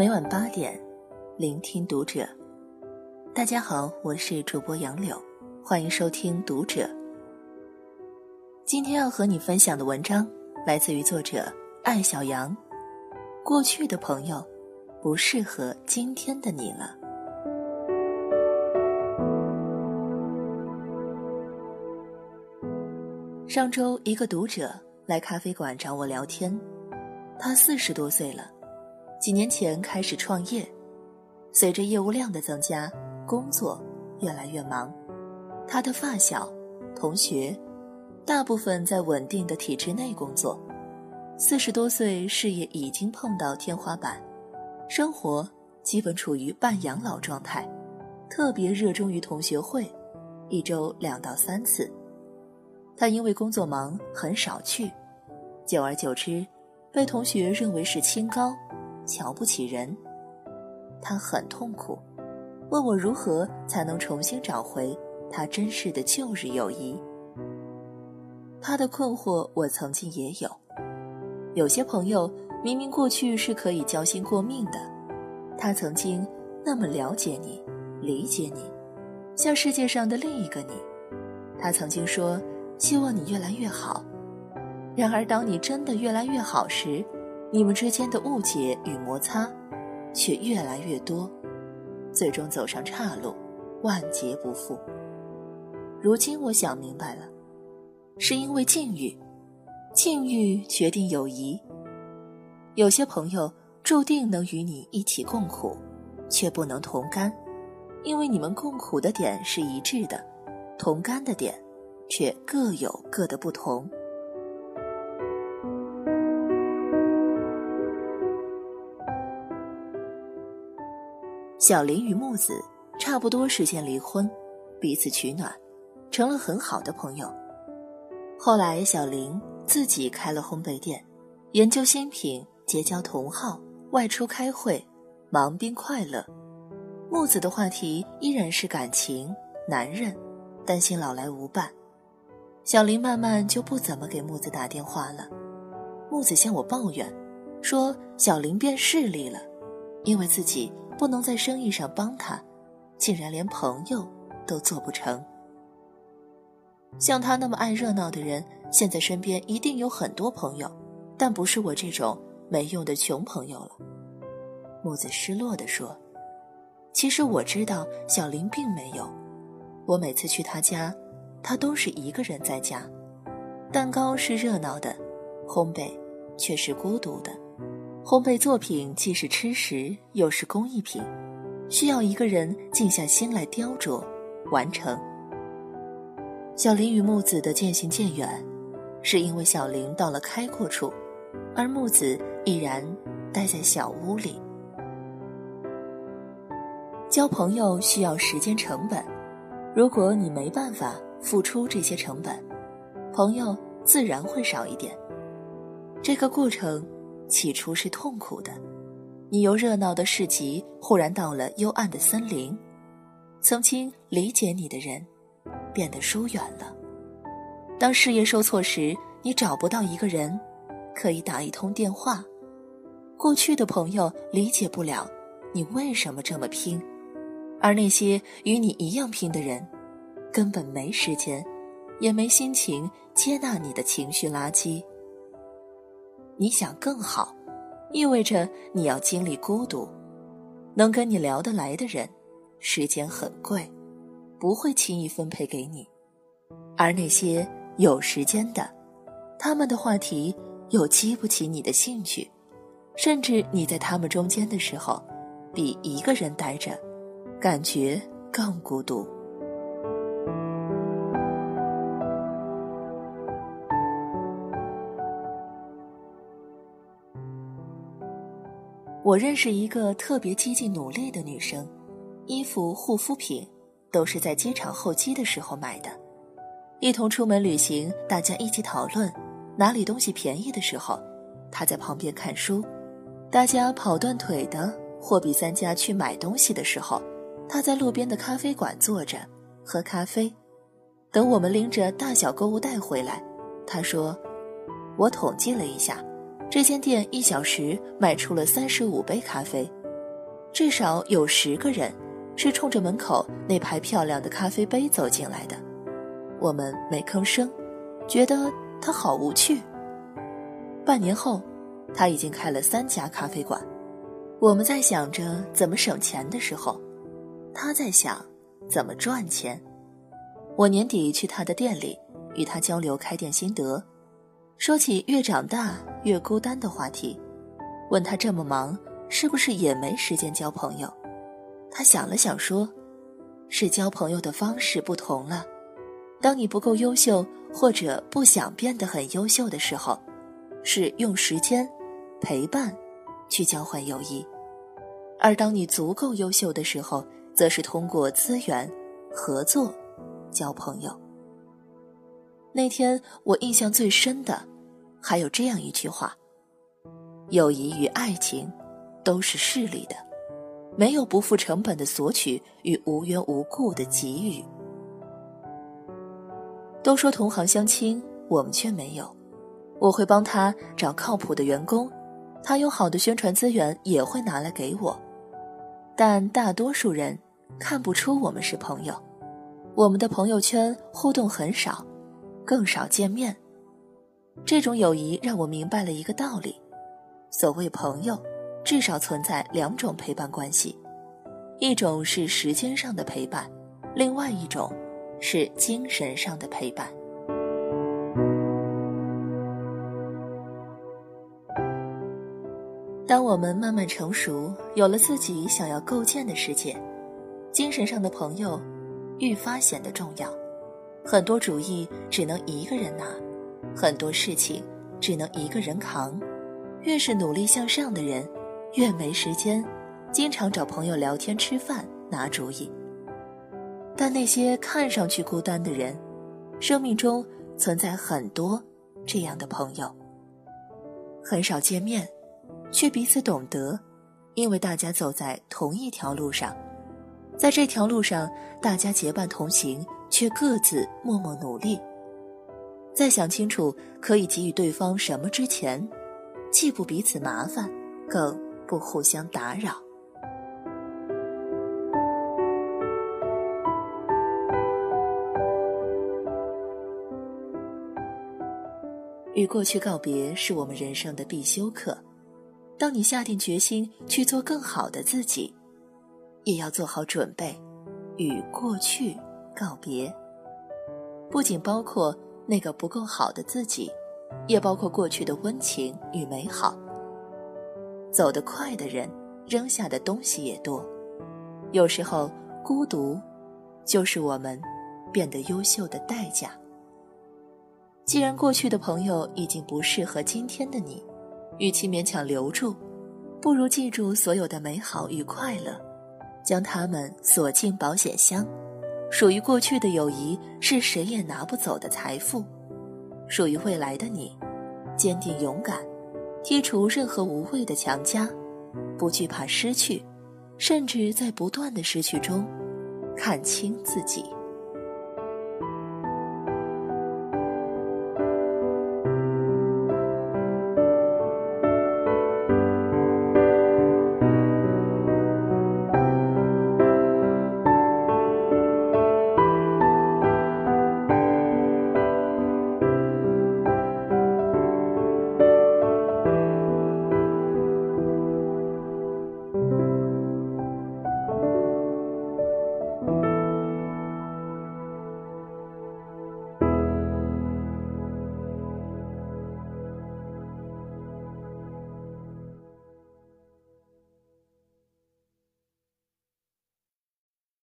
每晚八点，聆听读者。大家好，我是主播杨柳，欢迎收听读者。今天要和你分享的文章来自于作者艾小羊。过去的朋友，不适合今天的你了。上周，一个读者来咖啡馆找我聊天。他四十多岁了，几年前开始创业，随着业务量的增加，工作越来越忙。他的发小、同学，大部分在稳定的体制内工作。四十多岁，事业已经碰到天花板，生活基本处于半养老状态，特别热衷于同学会，一周两到三次。他因为工作忙，很少去，久而久之，被同学认为是清高，瞧不起人。他很痛苦，问我如何才能重新找回他珍视的旧日友谊。他的困惑，我曾经也有。有些朋友明明过去是可以交心过命的，他曾经那么了解你，理解你，像世界上的另一个你。他曾经说。希望你越来越好。然而，当你真的越来越好时，你们之间的误解与摩擦却越来越多，最终走上岔路，万劫不复。如今我想明白了，是因为境遇，境遇决定友谊。有些朋友注定能与你一起共苦，却不能同甘，因为你们共苦的点是一致的，同甘的点。却各有各的不同。小林与木子差不多时间离婚，彼此取暖，成了很好的朋友。后来，小林自己开了烘焙店，研究新品，结交同好，外出开会，忙并快乐。木子的话题依然是感情、男人，担心老来无伴。小林慢慢就不怎么给木子打电话了。木子向我抱怨，说小林变势利了，因为自己不能在生意上帮他，竟然连朋友都做不成。像他那么爱热闹的人，现在身边一定有很多朋友，但不是我这种没用的穷朋友了。木子失落地说：“其实我知道小林并没有，我每次去他家。”他都是一个人在家，蛋糕是热闹的，烘焙却是孤独的。烘焙作品既是吃食，又是工艺品，需要一个人静下心来雕琢、完成。小林与木子的渐行渐远，是因为小林到了开阔处，而木子依然待在小屋里。交朋友需要时间成本，如果你没办法。付出这些成本，朋友自然会少一点。这个过程起初是痛苦的，你由热闹的市集忽然到了幽暗的森林，曾经理解你的人变得疏远了。当事业受挫时，你找不到一个人可以打一通电话，过去的朋友理解不了你为什么这么拼，而那些与你一样拼的人。根本没时间，也没心情接纳你的情绪垃圾。你想更好，意味着你要经历孤独。能跟你聊得来的人，时间很贵，不会轻易分配给你。而那些有时间的，他们的话题又激不起你的兴趣，甚至你在他们中间的时候，比一个人待着，感觉更孤独。我认识一个特别积极努力的女生，衣服、护肤品都是在机场候机的时候买的。一同出门旅行，大家一起讨论哪里东西便宜的时候，她在旁边看书；大家跑断腿的货比三家去买东西的时候，她在路边的咖啡馆坐着喝咖啡。等我们拎着大小购物袋回来，她说：“我统计了一下。”这间店一小时卖出了三十五杯咖啡，至少有十个人是冲着门口那排漂亮的咖啡杯走进来的。我们没吭声，觉得他好无趣。半年后，他已经开了三家咖啡馆。我们在想着怎么省钱的时候，他在想怎么赚钱。我年底去他的店里与他交流开店心得，说起越长大越孤单的话题，问他这么忙是不是也没时间交朋友？他想了想说：“是交朋友的方式不同了。当你不够优秀或者不想变得很优秀的时候，是用时间陪伴去交换友谊；而当你足够优秀的时候，则是通过资源合作。”交朋友。那天我印象最深的，还有这样一句话：友谊与爱情，都是势利的，没有不付成本的索取与无缘无故的给予。都说同行相亲，我们却没有。我会帮他找靠谱的员工，他有好的宣传资源也会拿来给我，但大多数人看不出我们是朋友。我们的朋友圈互动很少，更少见面。这种友谊让我明白了一个道理：所谓朋友，至少存在两种陪伴关系，一种是时间上的陪伴，另外一种是精神上的陪伴。当我们慢慢成熟，有了自己想要构建的世界，精神上的朋友。愈发显得重要，很多主意只能一个人拿，很多事情只能一个人扛。越是努力向上的人，越没时间，经常找朋友聊天、吃饭、拿主意。但那些看上去孤单的人，生命中存在很多这样的朋友。很少见面，却彼此懂得，因为大家走在同一条路上。在这条路上，大家结伴同行，却各自默默努力。在想清楚可以给予对方什么之前，既不彼此麻烦，更不互相打扰。与过去告别，是我们人生的必修课。当你下定决心去做更好的自己。也要做好准备，与过去告别。不仅包括那个不够好的自己，也包括过去的温情与美好。走得快的人，扔下的东西也多。有时候，孤独，就是我们变得优秀的代价。既然过去的朋友已经不适合今天的你，与其勉强留住，不如记住所有的美好与快乐。将它们锁进保险箱，属于过去的友谊是谁也拿不走的财富，属于未来的你，坚定勇敢，剔除任何无谓的强加，不惧怕失去，甚至在不断的失去中，看清自己。